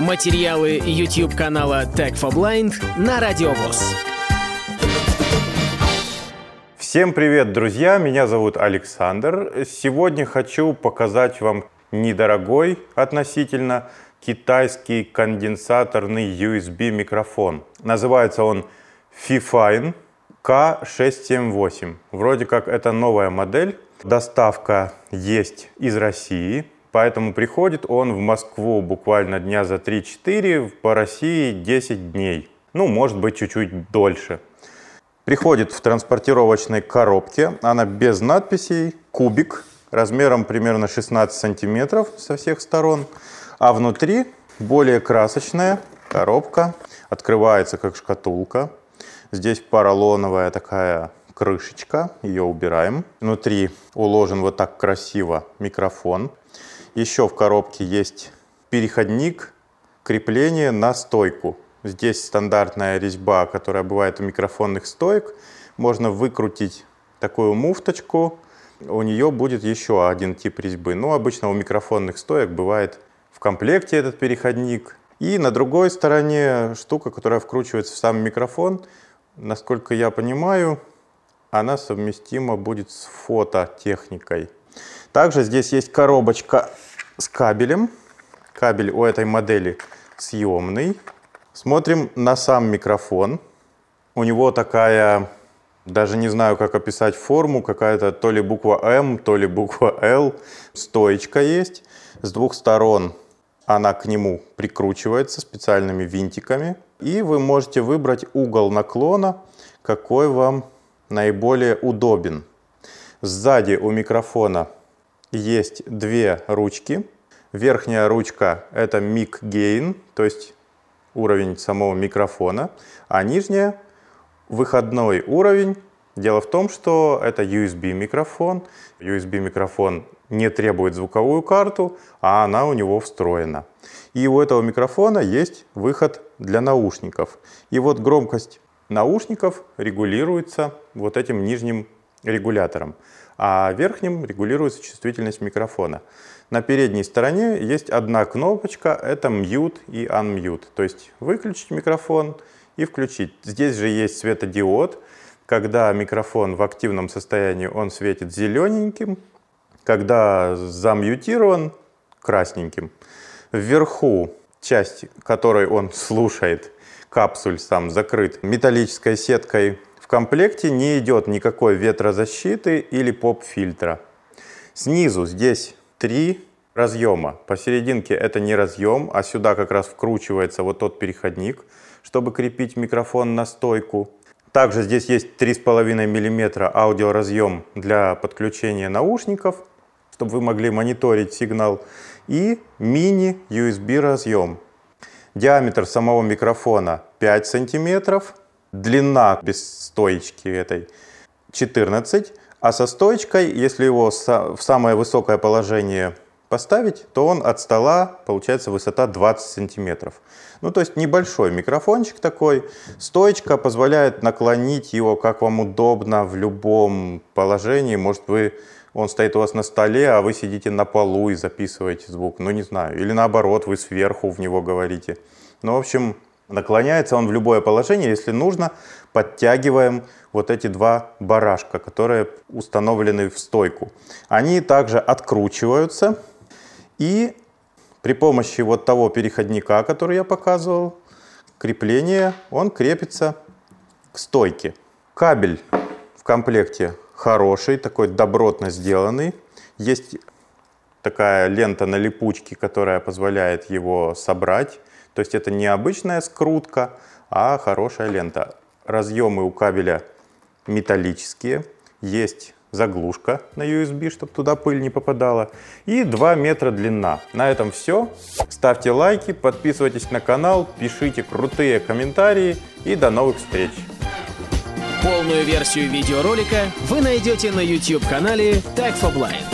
Материалы YouTube канала Tech for Blind на Радиовоз. Всем привет, друзья! Меня зовут Александр. Сегодня хочу показать вам недорогой относительно китайский конденсаторный USB микрофон. Называется он Fifine K678. Вроде как это новая модель. Доставка есть из России. Поэтому приходит он в Москву буквально дня за 3-4, по России 10 дней. Ну, может быть, чуть-чуть дольше. Приходит в транспортировочной коробке, она без надписей, кубик, размером примерно 16 сантиметров со всех сторон. А внутри более красочная коробка, открывается как шкатулка. Здесь поролоновая такая крышечка, ее убираем. Внутри уложен вот так красиво микрофон. Еще в коробке есть переходник крепления на стойку. Здесь стандартная резьба, которая бывает у микрофонных стоек. Можно выкрутить такую муфточку. У нее будет еще один тип резьбы. Ну, обычно у микрофонных стоек бывает в комплекте этот переходник. И на другой стороне штука, которая вкручивается в сам микрофон. Насколько я понимаю, она совместима будет с фототехникой. Также здесь есть коробочка с кабелем. Кабель у этой модели съемный. Смотрим на сам микрофон. У него такая, даже не знаю, как описать форму, какая-то то ли буква М, то ли буква Л. Стоечка есть. С двух сторон она к нему прикручивается специальными винтиками. И вы можете выбрать угол наклона, какой вам наиболее удобен. Сзади у микрофона есть две ручки. Верхняя ручка это mic gain, то есть уровень самого микрофона, а нижняя выходной уровень. Дело в том, что это USB микрофон. USB микрофон не требует звуковую карту, а она у него встроена. И у этого микрофона есть выход для наушников. И вот громкость наушников регулируется вот этим нижним регулятором а верхним регулируется чувствительность микрофона. На передней стороне есть одна кнопочка, это mute и unmute, то есть выключить микрофон и включить. Здесь же есть светодиод, когда микрофон в активном состоянии, он светит зелененьким, когда замьютирован красненьким. Вверху часть, которой он слушает, капсуль сам закрыт металлической сеткой в комплекте не идет никакой ветрозащиты или поп-фильтра. Снизу здесь три разъема. Посерединке это не разъем, а сюда как раз вкручивается вот тот переходник, чтобы крепить микрофон на стойку. Также здесь есть 3,5 мм аудиоразъем для подключения наушников, чтобы вы могли мониторить сигнал. И мини-USB разъем. Диаметр самого микрофона 5 сантиметров длина без стоечки этой 14, а со стоечкой, если его в самое высокое положение поставить, то он от стола, получается, высота 20 сантиметров. Ну, то есть небольшой микрофончик такой. Стоечка позволяет наклонить его, как вам удобно, в любом положении. Может, вы, он стоит у вас на столе, а вы сидите на полу и записываете звук. Ну, не знаю. Или наоборот, вы сверху в него говорите. Ну, в общем, Наклоняется он в любое положение, если нужно, подтягиваем вот эти два барашка, которые установлены в стойку. Они также откручиваются и при помощи вот того переходника, который я показывал, крепление, он крепится к стойке. Кабель в комплекте хороший, такой добротно сделанный. Есть такая лента на липучке, которая позволяет его собрать. То есть это не обычная скрутка, а хорошая лента. Разъемы у кабеля металлические, есть заглушка на USB, чтобы туда пыль не попадала, и 2 метра длина. На этом все. Ставьте лайки, подписывайтесь на канал, пишите крутые комментарии и до новых встреч. Полную версию видеоролика вы найдете на YouTube-канале Tag for Blind.